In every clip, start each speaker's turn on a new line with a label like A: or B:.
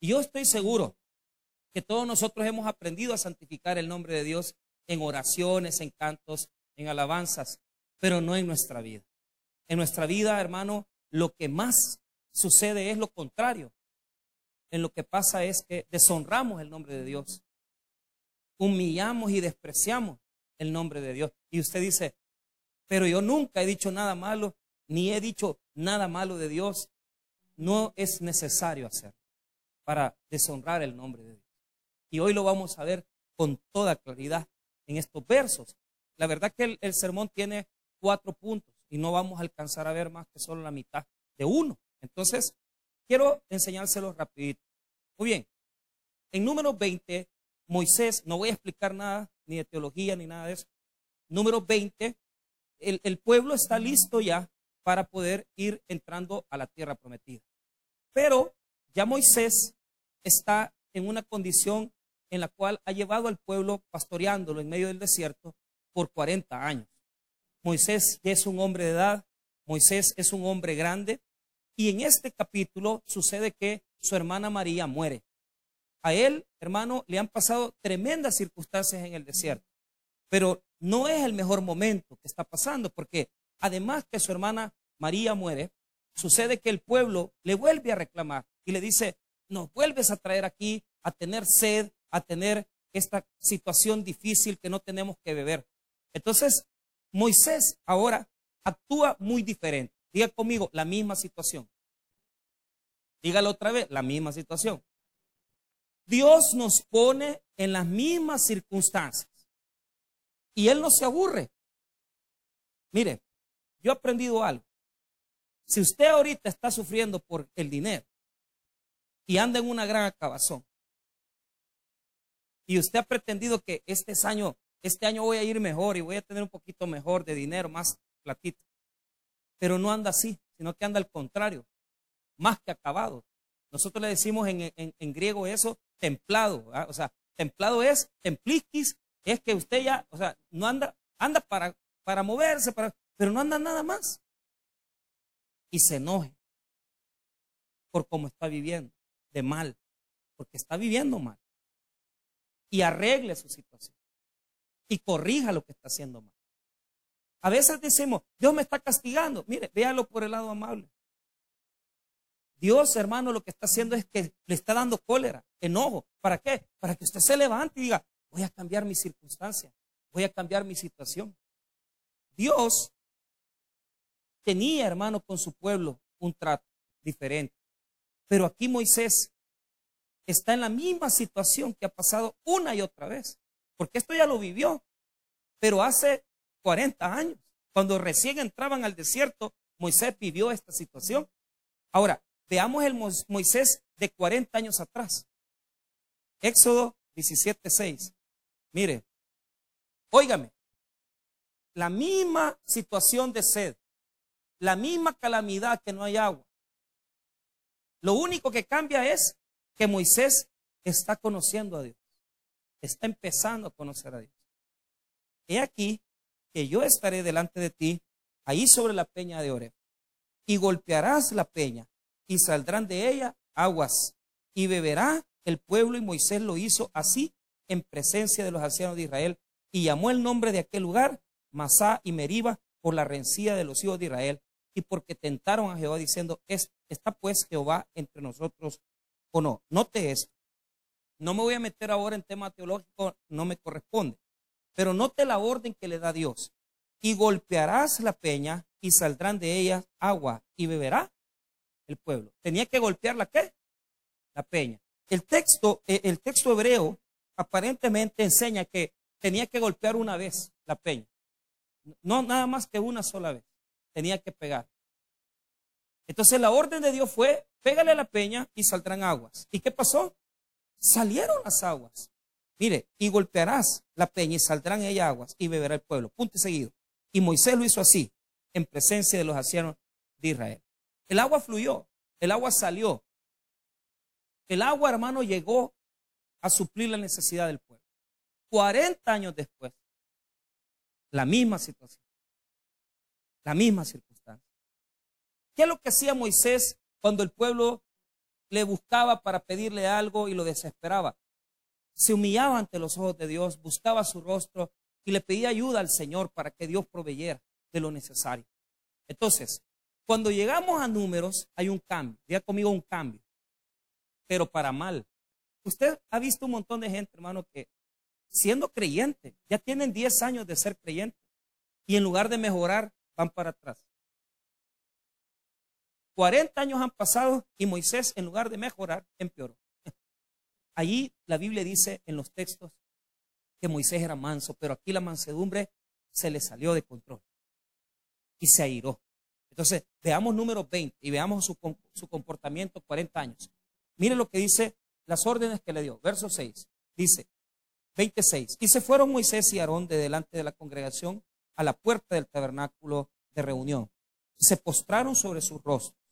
A: Yo estoy seguro que todos nosotros hemos aprendido a santificar el nombre de Dios en oraciones, en cantos, en alabanzas, pero no en nuestra vida. En nuestra vida, hermano, lo que más sucede es lo contrario. En lo que pasa es que deshonramos el nombre de Dios. Humillamos y despreciamos el nombre de Dios. Y usted dice, pero yo nunca he dicho nada malo, ni he dicho nada malo de Dios. No es necesario hacerlo para deshonrar el nombre de Dios. Y hoy lo vamos a ver con toda claridad en estos versos. La verdad que el, sermón tiene cuatro puntos y no vamos a alcanzar a ver más que solo la mitad de uno. Entonces, quiero enseñárselo rapidito. Muy bien, en número 20, Moisés, no voy a explicar nada, ni de teología, ni nada de eso. Número 20, el, el pueblo está listo ya para poder ir entrando a la tierra prometida. Pero ya Moisés está en una condición en la cual ha llevado al pueblo pastoreándolo en medio del desierto por 40 años. Moisés es un hombre de edad, Moisés es un hombre grande, y en este capítulo sucede que su hermana María muere. A él, hermano, le han pasado tremendas circunstancias en el desierto, pero no es el mejor momento que está pasando, porque además que su hermana María muere, sucede que el pueblo le vuelve a reclamar y le dice, nos vuelves a traer aquí a tener sed, a tener esta situación difícil que no tenemos que beber. Entonces, Moisés ahora actúa muy diferente. Diga conmigo, la misma situación. Dígalo otra vez, la misma situación. Dios nos pone en las mismas circunstancias. Y Él no se aburre. Mire, yo he aprendido algo. Si usted ahorita está sufriendo por el dinero y anda en una gran acabazón, y usted ha pretendido que este año, este año voy a ir mejor y voy a tener un poquito mejor de dinero, más platito. Pero no anda así, sino que anda al contrario, más que acabado. Nosotros le decimos en, griego eso, templado. O sea, templado es, templiquis, es que usted ya, o sea, no anda, anda para, para moverse, pero no anda nada más. Y se enoje por cómo está viviendo, de mal, porque está viviendo mal y arregle su situación y corrija lo que está haciendo mal. A veces decimos, Dios me está castigando. Mire, véalo por el lado amable. Dios, hermano, lo que está haciendo es que le está dando cólera, enojo. ¿Para qué? Para que usted se levante y diga, voy a cambiar mi circunstancia, voy a cambiar mi situación. Dios tenía, hermano, con su pueblo un trato diferente. Pero aquí Moisés está en la misma situación que ha pasado una y otra vez. Porque esto ya lo vivió. Pero hace 40 años, cuando recién entraban al desierto, Moisés vivió esta situación. Ahora, veamos el Moisés de 40 años atrás. Éxodo 17:6. Mire, óigame, la misma situación de sed, la misma calamidad que no hay agua. Lo único que cambia es que Moisés está conociendo a Dios. Está empezando a conocer a Dios. He aquí que yo estaré delante de ti, ahí sobre la peña de Oreb, y golpearás la peña, y saldrán de ella aguas, y beberá el pueblo, y Moisés lo hizo así en presencia de los ancianos de Israel, y llamó el nombre de aquel lugar Masá y Meriba por la rencilla de los hijos de Israel, y porque tentaron a Jehová diciendo, está pues Jehová entre nosotros o no. Note esto. No me voy a meter ahora en tema teológico, no me corresponde. Pero note la orden que le da Dios. Y golpearás la peña y saldrán de ella agua y beberá el pueblo. Tenía que golpear la qué? La peña. El texto, eh, el texto hebreo aparentemente enseña que tenía que golpear una vez la peña. No nada más que una sola vez. Tenía que pegar. Entonces la orden de Dios fue, pégale a la peña y saldrán aguas. ¿Y qué pasó? Salieron las aguas. Mire, y golpearás la peña y saldrán ella aguas y beberá el pueblo. Punto y seguido. Y Moisés lo hizo así, en presencia de los ancianos de Israel. El agua fluyó, el agua salió. El agua, hermano, llegó a suplir la necesidad del pueblo. 40 años después, la misma situación, la misma circunstancia. ¿Qué es lo que hacía Moisés cuando el pueblo le buscaba para pedirle algo y lo desesperaba. Se humillaba ante los ojos de Dios, buscaba su rostro y le pedía ayuda al Señor para que Dios proveyera de lo necesario. Entonces, cuando llegamos a números, hay un cambio. Diga conmigo un cambio, pero para mal. Usted ha visto un montón de gente, hermano, que siendo creyente, ya tienen 10 años de ser creyente y en lugar de mejorar, van para atrás. 40 años han pasado y Moisés, en lugar de mejorar, empeoró. Allí la Biblia dice en los textos que Moisés era manso, pero aquí la mansedumbre se le salió de control y se airó. Entonces, veamos número 20 y veamos su, su comportamiento 40 años. Mire lo que dice las órdenes que le dio. Verso 6. Dice, 26. Y se fueron Moisés y Aarón de delante de la congregación a la puerta del tabernáculo de reunión. Se postraron sobre sus rostros.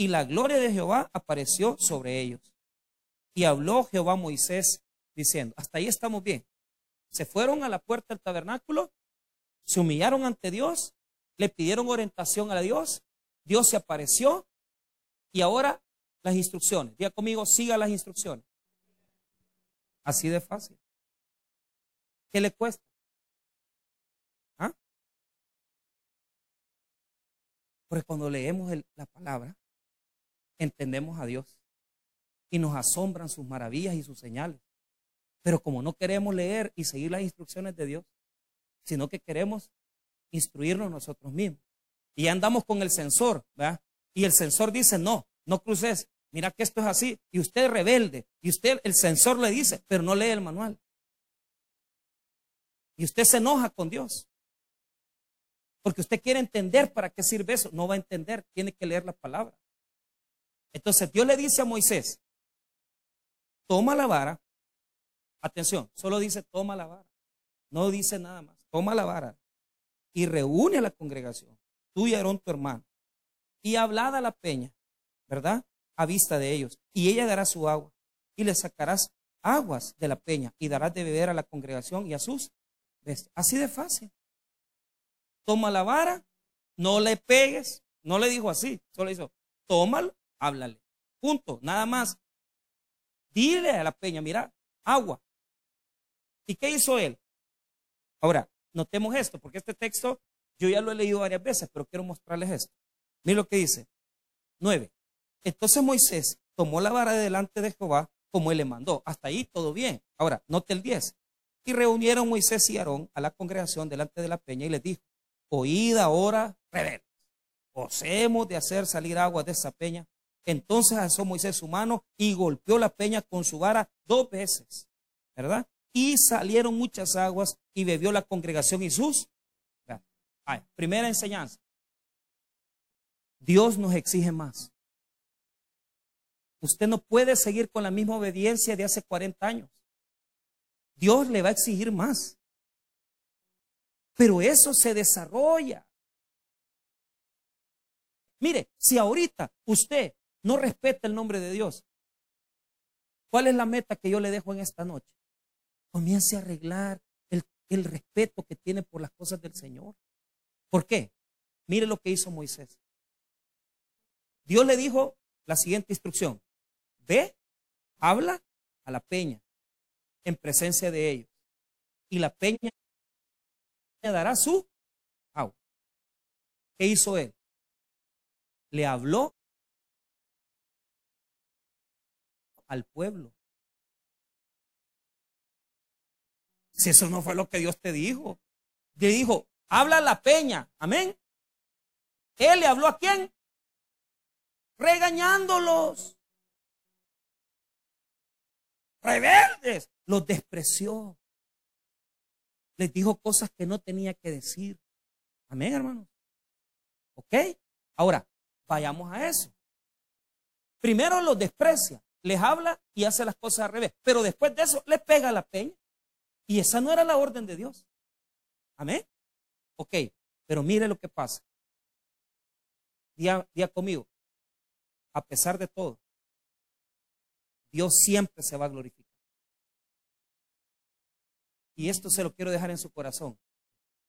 A: Y la gloria de Jehová apareció sobre ellos. Y habló Jehová a Moisés diciendo, hasta ahí estamos bien. Se fueron a la puerta del tabernáculo, se humillaron ante Dios, le pidieron orientación a Dios, Dios se apareció y ahora las instrucciones. Diga conmigo, siga las instrucciones. Así de fácil. ¿Qué le cuesta? ¿Ah? Porque cuando leemos la palabra, entendemos a Dios y nos asombran sus maravillas y sus señales. Pero como no queremos leer y seguir las instrucciones de Dios, sino que queremos instruirnos nosotros mismos. Y andamos con el sensor, ¿verdad? Y el sensor dice, no, no cruces, mira que esto es así. Y usted es rebelde, y usted, el sensor le dice, pero no lee el manual. Y usted se enoja con Dios. Porque usted quiere entender para qué sirve eso. No va a entender, tiene que leer la palabra. Entonces Dios le dice a Moisés, toma la vara. Atención, solo dice toma la vara. No dice nada más. Toma la vara y reúne a la congregación, tú y Aarón tu hermano, y hablad a la peña, ¿verdad? A vista de ellos. Y ella dará su agua y le sacarás aguas de la peña y darás de beber a la congregación y a sus Así de fácil. Toma la vara, no le pegues, no le dijo así, solo hizo, tómalo, háblale. Punto, nada más. Dile a la peña, mira, agua. ¿Y qué hizo él? Ahora, notemos esto, porque este texto yo ya lo he leído varias veces, pero quiero mostrarles esto. Miren lo que dice. 9. Entonces Moisés tomó la vara de delante de Jehová como él le mandó. Hasta ahí todo bien. Ahora, note el 10. Y reunieron Moisés y Aarón a la congregación delante de la peña y les dijo, oíd ahora, rebeldes, os de hacer salir agua de esa peña. Entonces alzó Moisés su mano y golpeó la peña con su vara dos veces, ¿verdad? Y salieron muchas aguas y bebió la congregación y sus. primera enseñanza. Dios nos exige más. Usted no puede seguir con la misma obediencia de hace 40 años. Dios le va a exigir más. Pero eso se desarrolla. Mire, si ahorita usted no respeta el nombre de Dios, ¿cuál es la meta que yo le dejo en esta noche? Comience a arreglar el, respeto que tiene por las cosas del Señor. ¿Por qué? Mire lo que hizo Moisés. Dios le dijo la siguiente instrucción. Ve, habla a la peña en presencia de ellos. Y la peña dará su agua. ¿Qué hizo él? Le habló al pueblo. Si eso no fue lo que Dios te dijo. Le dijo, habla a la peña. Amén. Él le habló a quién? Regañándolos. Rebeldes los despreció. Les dijo cosas que no tenía que decir. Amén, hermanos. ¿Ok? Ahora, vayamos a eso. Primero los desprecia, les habla y hace las cosas al revés. Pero después de eso, les pega la peña. Y esa no era la orden de Dios. Amén. Ok, pero mire lo que pasa. Día, día conmigo. A pesar de todo, Dios siempre se va a glorificar. Y esto se lo quiero dejar en su corazón.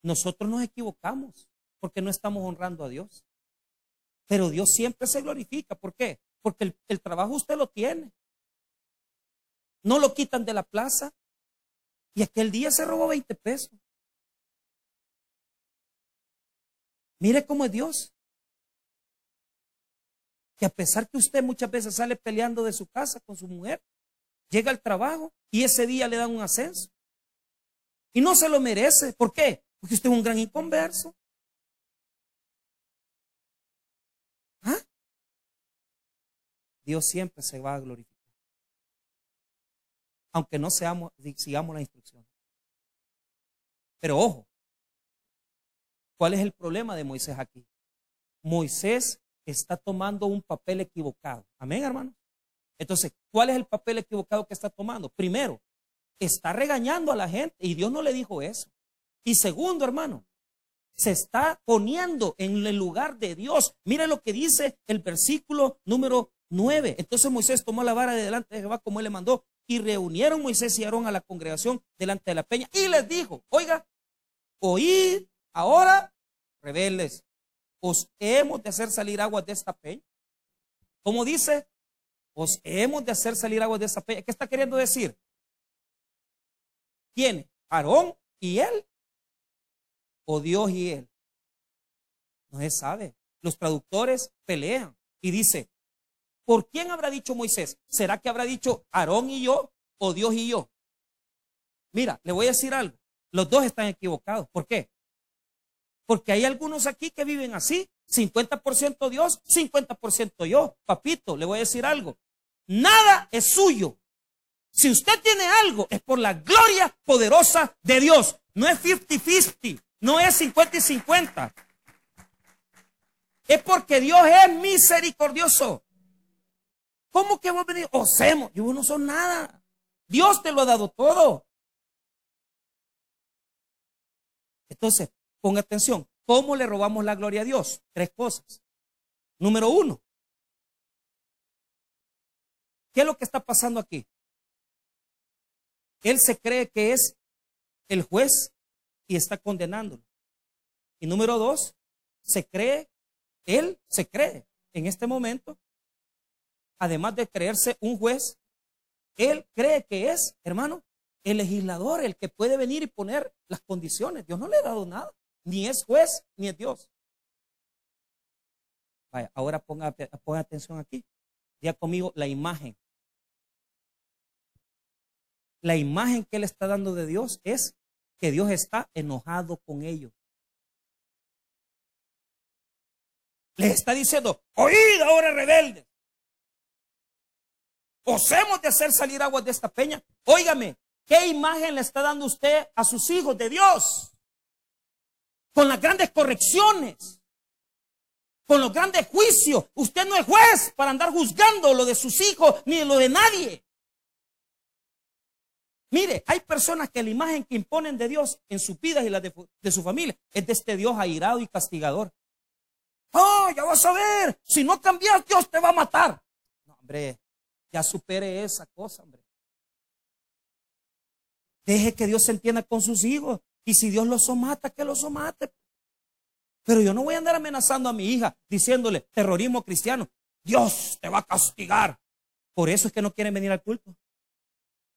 A: Nosotros nos equivocamos porque no estamos honrando a Dios. Pero Dios siempre se glorifica. ¿Por qué? Porque el, trabajo usted lo tiene. No lo quitan de la plaza. Y aquel día se robó 20 pesos. Mire cómo es Dios. Que a pesar que usted muchas veces sale peleando de su casa con su mujer, llega al trabajo y ese día le dan un ascenso. Y no se lo merece. ¿Por qué? Porque usted es un gran inconverso. Dios siempre se va a glorificar. Aunque no seamos, sigamos la instrucción. Pero ojo, ¿cuál es el problema de Moisés aquí? Moisés está tomando un papel equivocado. Amén, hermano. Entonces, ¿cuál es el papel equivocado que está tomando? Primero, está regañando a la gente y Dios no le dijo eso. Y segundo, hermano, se está poniendo en el lugar de Dios. Mira lo que dice el versículo número 9. Entonces Moisés tomó la vara de delante de Jehová como él le mandó y reunieron Moisés y Aarón a la congregación delante de la peña y les dijo, oiga, oíd ahora, rebeldes, os hemos de hacer salir aguas de esta peña. Como dice, os hemos de hacer salir aguas de esta peña. ¿Qué está queriendo decir? ¿Quién? ¿Aarón y él? ¿O Dios y él? No se sabe. Los traductores pelean y dice, ¿por quién habrá dicho Moisés? ¿Será que habrá dicho Aarón y yo o Dios y yo? Mira, le voy a decir algo. Los dos están equivocados. ¿Por qué? Porque hay algunos aquí que viven así. 50% Dios, 50% yo. Papito, le voy a decir algo. Nada es suyo. Si usted tiene algo, es por la gloria poderosa de Dios. No es 50-50, no es 50 y 50. Es porque Dios es misericordioso. ¿Cómo que vos venís? Osemos, yo no soy nada. Dios te lo ha dado todo. Entonces, ponga atención. ¿Cómo le robamos la gloria a Dios? Tres cosas. Número uno. ¿Qué es lo que está pasando aquí? Él se cree que es el juez y está condenándolo. Y número dos, se cree, él se cree en este momento, además de creerse un juez, él cree que es, hermano, el legislador, el que puede venir y poner las condiciones. Dios no le ha dado nada, ni es juez, ni es Dios. Vaya, ahora ponga, ponga atención aquí. Ya conmigo la imagen la imagen que él está dando de Dios es que Dios está enojado con ellos. Les está diciendo, oíd ahora rebeldes. Os hemos de hacer salir aguas de esta peña. Óigame, ¿qué imagen le está dando usted a sus hijos de Dios? Con las grandes correcciones, con los grandes juicios. Usted no es juez para andar juzgando lo de sus hijos ni lo de nadie. Mire, hay personas que la imagen que imponen de Dios en sus vidas y la de, su familia es de este Dios airado y castigador. Oh, ya vas a ver, si no cambias, Dios te va a matar. No, hombre, ya supere esa cosa, hombre. Deje que Dios se entienda con sus hijos. Y si Dios los somata, que los somate. Pero yo no voy a andar amenazando a mi hija diciéndole terrorismo cristiano. Dios te va a castigar. Por eso es que no quieren venir al culto.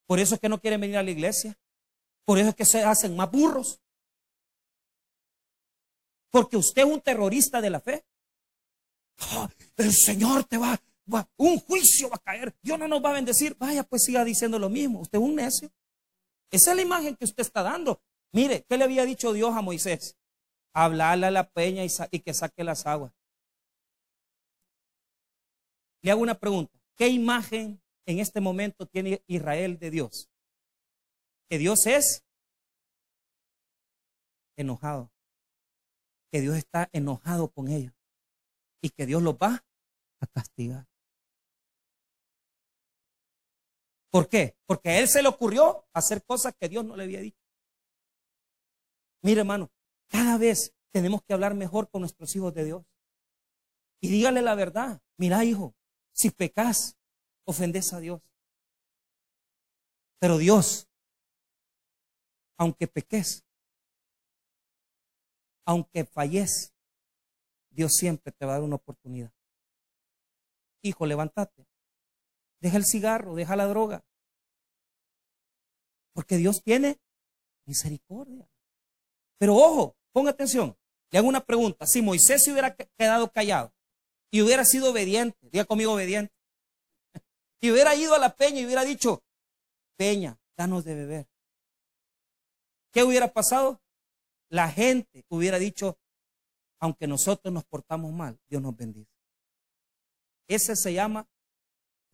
A: Por eso es que no quieren venir a la iglesia. Por eso es que se hacen más burros. Porque usted es un terrorista de la fe. Ah, el Señor te va, va, un juicio va a caer. Dios no nos va a bendecir. Vaya, pues siga diciendo lo mismo. Usted es un necio. Esa es la imagen que usted está dando. Mire, ¿qué le había dicho Dios a Moisés? Hablarle a la peña y, y que saque las aguas. Le hago una pregunta. ¿Qué imagen en este momento tiene Israel de Dios? Que Dios es enojado. Que Dios está enojado con ellos. Y que Dios los va a castigar. ¿Por qué? Porque a él se le ocurrió hacer cosas que Dios no le había dicho. Mire, hermano, cada vez tenemos que hablar mejor con nuestros hijos de Dios. Y dígale la verdad. Mira, hijo, si pecas, ofendes a Dios. Pero Dios, aunque peques, aunque falles, Dios siempre te va a dar una oportunidad. hijo, levántate. Deja el cigarro, deja la droga. Porque Dios tiene misericordia. Pero ojo, ponga atención. Le hago una pregunta. Si Moisés se hubiera quedado callado y hubiera sido obediente, diga conmigo obediente, y hubiera ido a la peña y hubiera dicho, peña, danos de beber. ¿Qué hubiera pasado? La gente hubiera dicho, aunque nosotros nos portamos mal, Dios nos bendice. Ese se llama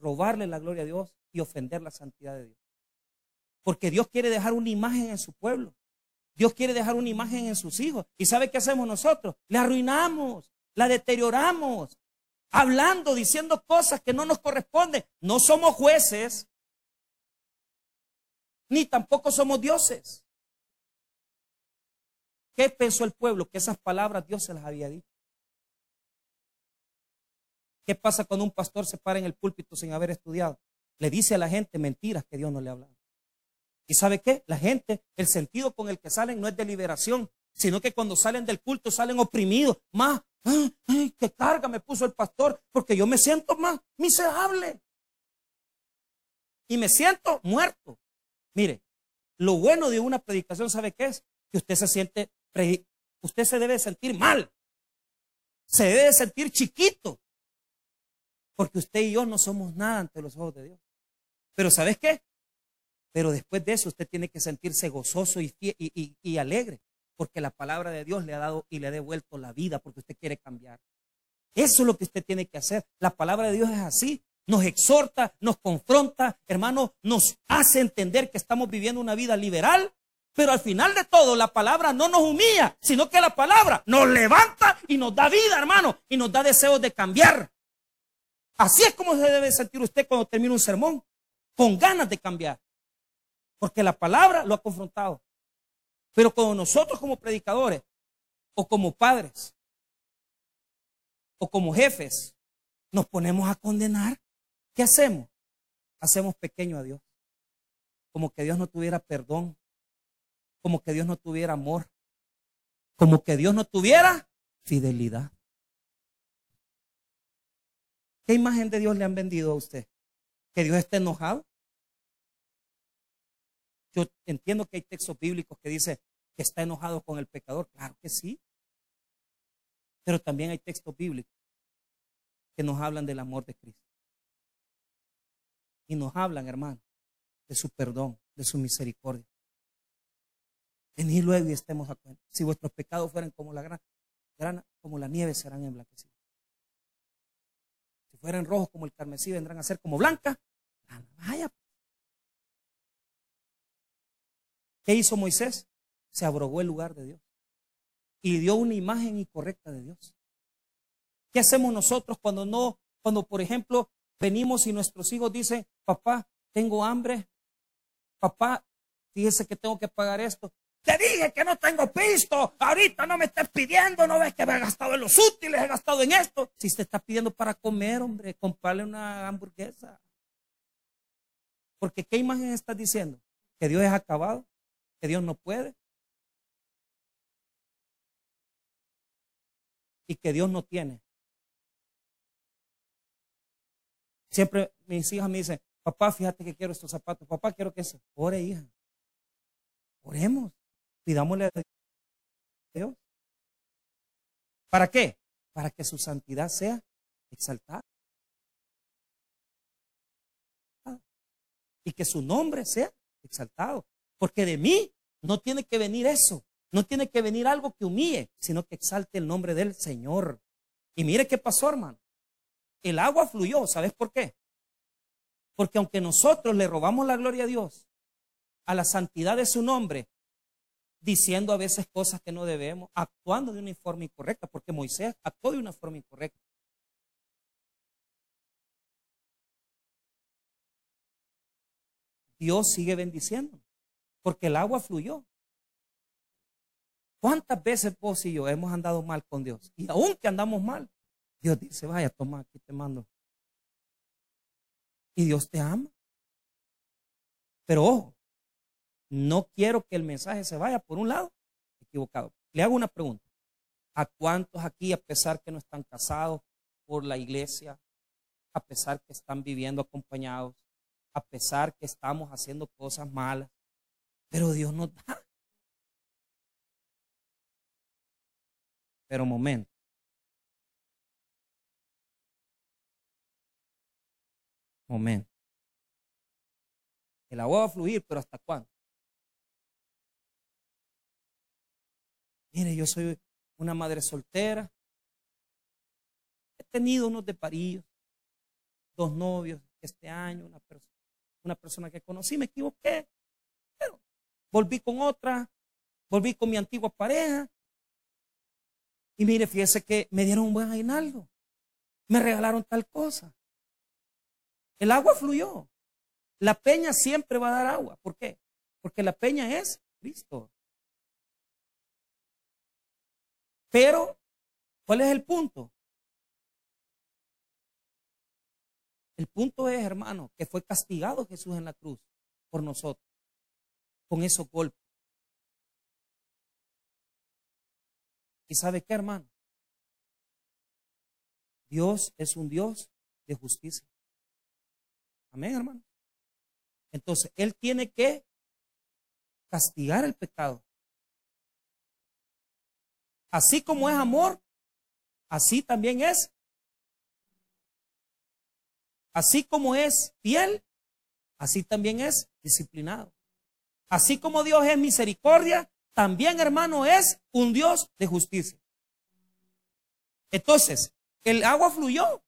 A: robarle la gloria a Dios y ofender la santidad de Dios. Porque Dios quiere dejar una imagen en su pueblo. Dios quiere dejar una imagen en sus hijos. ¿Y sabe qué hacemos nosotros? Le arruinamos, la deterioramos, hablando, diciendo cosas que no nos corresponden. No somos jueces, ni tampoco somos dioses. ¿Qué pensó el pueblo? Que esas palabras Dios se las había dicho. ¿Qué pasa cuando un pastor se para en el púlpito sin haber estudiado? Le dice a la gente mentiras que Dios no le ha hablado. ¿Y sabe qué? La gente, el sentido con el que salen no es de liberación, sino que cuando salen del culto salen oprimidos. Más, ay, qué carga me puso el pastor, porque yo me siento más miserable. Y me siento muerto. Mire, lo bueno de una predicación, ¿sabe qué es? Que usted se siente, usted se debe sentir mal. Se debe sentir chiquito. Porque usted y yo no somos nada ante los ojos de Dios. Pero ¿sabes qué? Pero después de eso usted tiene que sentirse gozoso y, alegre, porque la palabra de Dios le ha dado y le ha devuelto la vida, porque usted quiere cambiar. Eso es lo que usted tiene que hacer. La palabra de Dios es así. Nos exhorta, nos confronta, hermano, nos hace entender que estamos viviendo una vida liberal, pero al final de todo la palabra no nos humilla, sino que la palabra nos levanta y nos da vida, hermano, y nos da deseos de cambiar. Así es como se debe sentir usted cuando termina un sermón, con ganas de cambiar. Porque la palabra lo ha confrontado. Pero cuando nosotros como predicadores, o como padres, o como jefes, nos ponemos a condenar, ¿qué hacemos? Hacemos pequeño a Dios. Como que Dios no tuviera perdón, como que Dios no tuviera amor, como que Dios no tuviera fidelidad. ¿Qué imagen de Dios le han vendido a usted? ¿Que Dios esté enojado? Yo entiendo que hay textos bíblicos que dice que está enojado con el pecador. Claro que sí. Pero también hay textos bíblicos que nos hablan del amor de Cristo. Y nos hablan, hermano, de su perdón, de su misericordia. Venid luego y estemos a cuenta. Si vuestros pecados fueran como la gran, como la nieve, serán emblanquecidos. Fueran rojos como el carmesí, vendrán a ser como blanca. Vaya, ¿Qué hizo Moisés? Se abrogó el lugar de Dios y dio una imagen incorrecta de Dios. ¿Qué hacemos nosotros cuando no, cuando por ejemplo venimos y nuestros hijos dicen, papá, tengo hambre, papá, fíjese que tengo que pagar esto. Te dije que no tengo pisto, ahorita no me estés pidiendo, no ves que me he gastado en los útiles, he gastado en esto. Si te está pidiendo para comer, hombre, comprarle una hamburguesa. Porque ¿qué imagen estás diciendo? ¿Que Dios es acabado? que Dios no puede. Y que Dios no tiene. Siempre mis hijas me dicen, papá, fíjate que quiero estos zapatos. Papá, quiero que eso. Ore, hija. Oremos. Pidámosle a Dios. ¿Para qué? Para que su santidad sea exaltada. Y que su nombre sea exaltado. Porque de mí no tiene que venir eso. No tiene que venir algo que humille, sino que exalte el nombre del Señor. Y mire qué pasó, hermano. El agua fluyó. ¿Sabes por qué? Porque aunque nosotros le robamos la gloria a Dios, a la santidad de su nombre, diciendo a veces cosas que no debemos, actuando de una forma incorrecta, porque Moisés actuó de una forma incorrecta. Dios sigue bendiciendo porque el agua fluyó. ¿Cuántas veces vos y yo hemos andado mal con Dios? Y aún que andamos mal, Dios dice, vaya, toma, aquí te mando. Y Dios te ama. Pero ojo, no quiero que el mensaje se vaya por un lado equivocado. Le hago una pregunta. ¿A cuántos aquí, a pesar que no están casados por la iglesia, a pesar que están viviendo acompañados, a pesar que estamos haciendo cosas malas, pero Dios nos da. Pero momento. Momento. El agua va a fluir, pero ¿hasta cuándo? Mire, yo soy una madre soltera. He tenido unos de parillos, dos novios este año, una, persona, una persona que conocí, me equivoqué, pero volví con otra, volví con mi antigua pareja. Y mire, fíjese que me dieron un buen aguinaldo. Me regalaron tal cosa. El agua fluyó. La peña siempre va a dar agua. ¿Por qué? Porque la peña es Cristo. Pero, ¿cuál es el punto? El punto es, hermano, que fue castigado Jesús en la cruz por nosotros, con esos golpes. ¿Y sabe qué, hermano? Dios es un Dios de justicia. Amén, hermano. Entonces, Él tiene que castigar el pecado. Así como es amor, así también es. Así como es fiel, así también es disciplinado. Así como Dios es misericordia, también hermano es un Dios de justicia. Entonces, el agua fluyó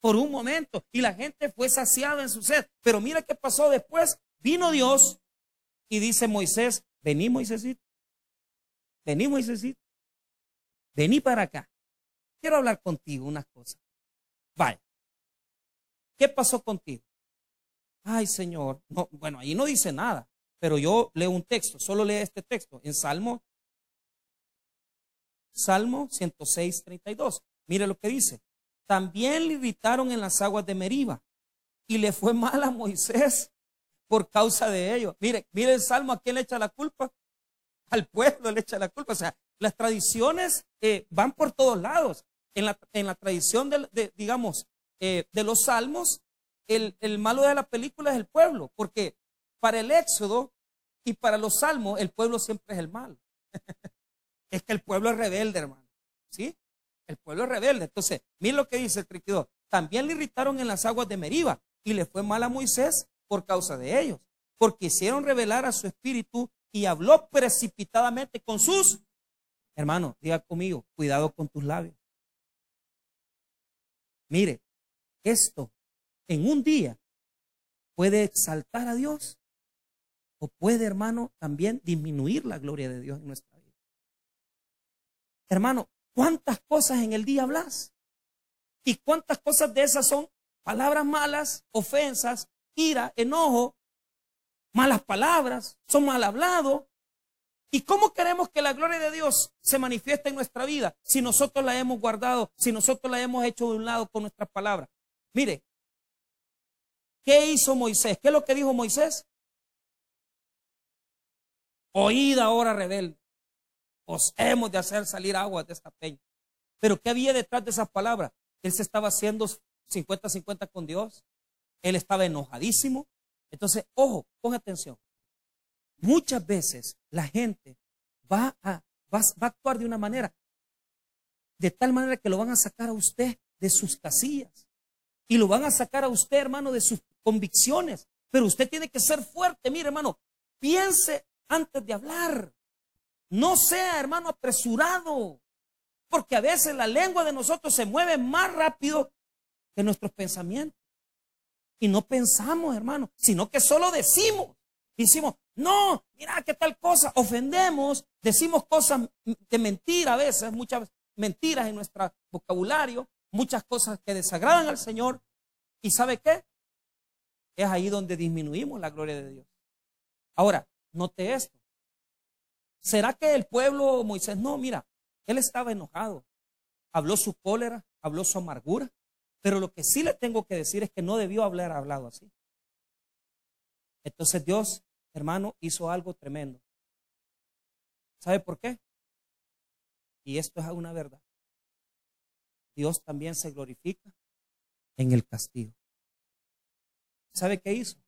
A: por un momento y la gente fue saciada en su sed. Pero mira qué pasó después. Vino Dios y dice Moisés, vení Moisésito, vení Moisésito, vení para acá. Quiero hablar contigo unas cosas. Vaya. ¿Qué pasó contigo? Ay, Señor. No, bueno, ahí no dice nada, pero yo leo un texto, solo leo este texto en Salmo Salmo 106, 32. Mire lo que dice también le irritaron en las aguas de Meriba y le fue mal a Moisés por causa de ello. Mire, mire el salmo, ¿a quién le echa la culpa? Al pueblo le echa la culpa. O sea, las tradiciones eh, van por todos lados. En la, en la tradición, de, digamos, eh, de los salmos, el, el malo de la película es el pueblo, porque para el Éxodo y para los salmos, el pueblo siempre es el malo. es que el pueblo es rebelde, hermano. ¿Sí? El pueblo es rebelde. Entonces, miren lo que dice el 32. También le irritaron en las aguas de Meriba y le fue mal a Moisés por causa de ellos, porque hicieron revelar a su espíritu y habló precipitadamente con sus hermanos. Diga conmigo, cuidado con tus labios. Mire, esto en un día puede exaltar a Dios o puede, hermano, también disminuir la gloria de Dios en nuestra vida. Hermano, ¿Cuántas cosas en el día hablas? ¿Y cuántas cosas de esas son palabras malas, ofensas, ira, enojo, malas palabras, son mal hablados? ¿Y cómo queremos que la gloria de Dios se manifieste en nuestra vida si nosotros la hemos guardado, si nosotros la hemos hecho de un lado con nuestras palabras? Mire, ¿qué hizo Moisés? ¿Qué es lo que dijo Moisés? Oíd ahora rebelde hemos de hacer salir agua de esta peña. Pero ¿qué había detrás de esas palabras? Él se estaba haciendo 50-50 con Dios. Él estaba enojadísimo. Entonces, ojo, pon atención. Muchas veces la gente va a, va, va actuar de una manera, de tal manera que lo van a sacar a usted de sus casillas. Y lo van a sacar a usted, hermano, de sus convicciones. Pero usted tiene que ser fuerte. Mire, hermano, piense antes de hablar. No sea, hermano, apresurado, porque a veces la lengua de nosotros se mueve más rápido que nuestros pensamientos. Y no pensamos, hermano, sino que solo decimos. Decimos, no, mira qué tal cosa, ofendemos, decimos cosas de mentira a veces, muchas mentiras en nuestro vocabulario, muchas cosas que desagradan al Señor. ¿Y sabe qué? Es ahí donde disminuimos la gloria de Dios. Ahora, note esto. ¿Será que el pueblo Moisés? No, mira, él estaba enojado. Habló su cólera, habló su amargura. Pero lo que sí le tengo que decir es que no debió haber hablado así. Entonces Dios, hermano, hizo algo tremendo. ¿Sabe por qué? Y esto es una verdad. Dios también se glorifica en el castigo. ¿Sabe qué hizo?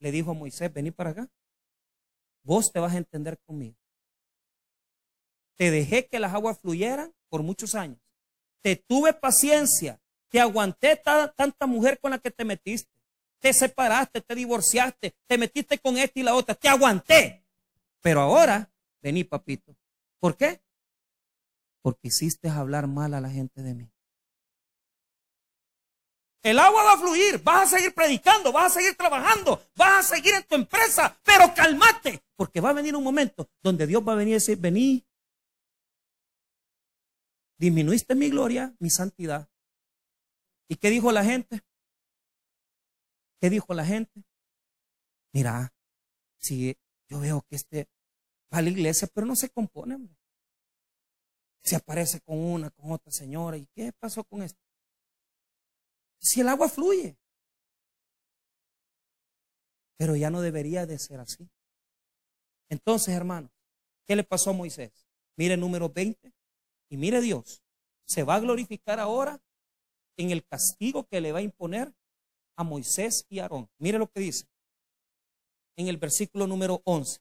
A: Le dijo a Moisés, vení para acá. Vos te vas a entender conmigo. Te dejé que las aguas fluyeran por muchos años. Te tuve paciencia. Te aguanté tanta mujer con la que te metiste. Te separaste, te divorciaste, te metiste con esta y la otra. Te aguanté. Pero ahora, vení, papito. ¿Por qué? Porque hiciste hablar mal a la gente de mí. El agua va a fluir, vas a seguir predicando, vas a seguir trabajando, vas a seguir en tu empresa, pero cálmate, porque va a venir un momento donde Dios va a venir y decir, vení, disminuiste mi gloria, mi santidad. ¿Y qué dijo la gente? ¿Qué dijo la gente? Mira, si yo veo que este va a la iglesia, pero no se compone, Se aparece con una, con otra señora. ¿Y qué pasó con esto? Si el agua fluye. Pero ya no debería de ser así. Entonces, hermanos, ¿qué le pasó a Moisés? Mire número 20 y mire Dios. Se va a glorificar ahora en el castigo que le va a imponer a Moisés y Aarón. Mire lo que dice en el versículo número 11.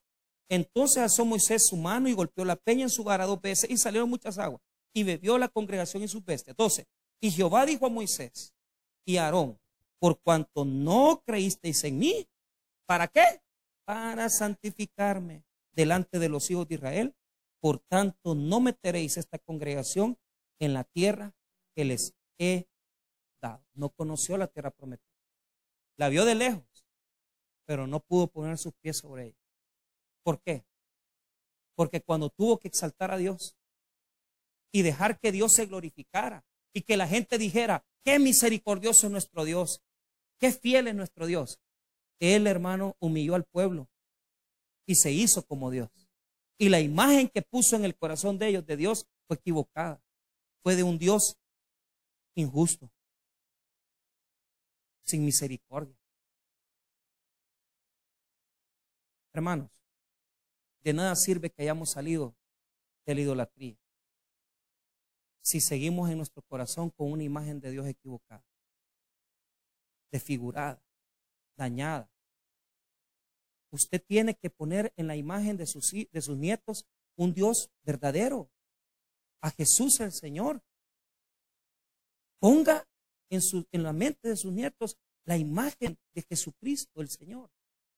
A: Entonces alzó Moisés su mano y golpeó la peña en su vara dos veces y salieron muchas aguas y bebió la congregación y sus bestias. Entonces, y Jehová dijo a Moisés, y Aarón, por cuanto no creísteis en mí, ¿para qué? Para santificarme delante de los hijos de Israel. Por tanto, no meteréis esta congregación en la tierra que les he dado. No conoció la tierra prometida. La vio de lejos, pero no pudo poner sus pies sobre ella. ¿Por qué? Porque cuando tuvo que exaltar a Dios y dejar que Dios se glorificara y que la gente dijera, Qué misericordioso es nuestro Dios. Qué fiel es nuestro Dios. Él, hermano, humilló al pueblo y se hizo como Dios. Y la imagen que puso en el corazón de ellos de Dios fue equivocada. Fue de un Dios injusto, sin misericordia. Hermanos, de nada sirve que hayamos salido de la idolatría si seguimos en nuestro corazón con una imagen de Dios equivocada, desfigurada, dañada. Usted tiene que poner en la imagen de sus, de sus nietos un Dios verdadero, a Jesús el Señor. Ponga en, su, en la mente de sus nietos la imagen de Jesucristo el Señor,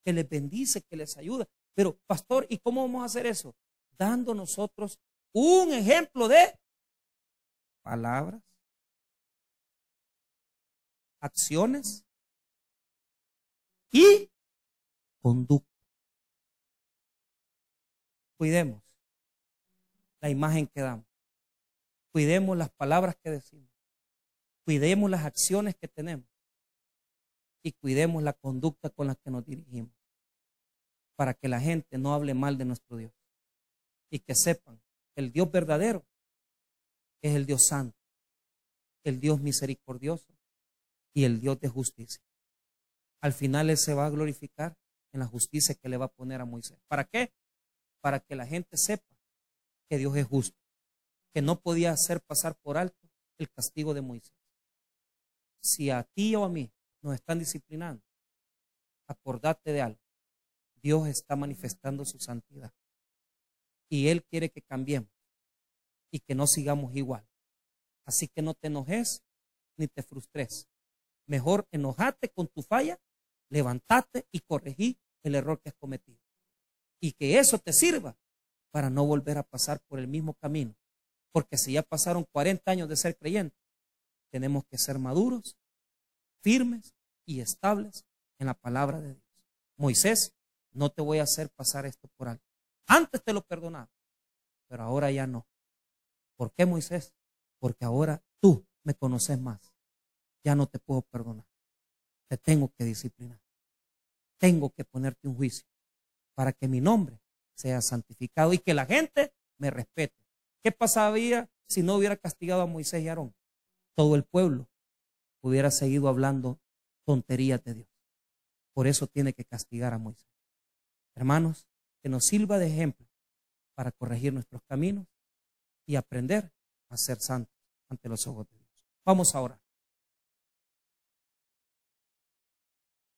A: que les bendice, que les ayuda. Pero, pastor, ¿y cómo vamos a hacer eso? Dando nosotros un ejemplo de palabras, acciones y conducta. Cuidemos la imagen que damos. Cuidemos las palabras que decimos. Cuidemos las acciones que tenemos. Y cuidemos la conducta con la que nos dirigimos. Para que la gente no hable mal de nuestro Dios. Y que sepan que el Dios verdadero es el Dios santo, el Dios misericordioso y el Dios de justicia. Al final Él se va a glorificar en la justicia que le va a poner a Moisés. ¿Para qué? Para que la gente sepa que Dios es justo, que no podía hacer pasar por alto el castigo de Moisés. Si a ti o a mí nos están disciplinando, acordate de algo. Dios está manifestando su santidad. Y Él quiere que cambiemos y que no sigamos igual. Así que no te enojes ni te frustres. Mejor enojate con tu falla, levantate y corregí el error que has cometido. Y que eso te sirva para no volver a pasar por el mismo camino. Porque si ya pasaron 40 años de ser creyentes, tenemos que ser maduros, firmes y estables en la palabra de Dios. Moisés, no te voy a hacer pasar esto por alto. Antes te lo perdonaba, pero ahora ya no. ¿Por qué Moisés? Porque ahora tú me conoces más. Ya no te puedo perdonar. Te tengo que disciplinar. Tengo que ponerte un juicio para que mi nombre sea santificado y que la gente me respete. ¿Qué pasaría si no hubiera castigado a Moisés y Aarón? Todo el pueblo hubiera seguido hablando tonterías de Dios. Por eso tiene que castigar a Moisés. Hermanos, que nos sirva de ejemplo para corregir nuestros caminos y aprender a ser santos ante los ojos de Dios. Vamos ahora.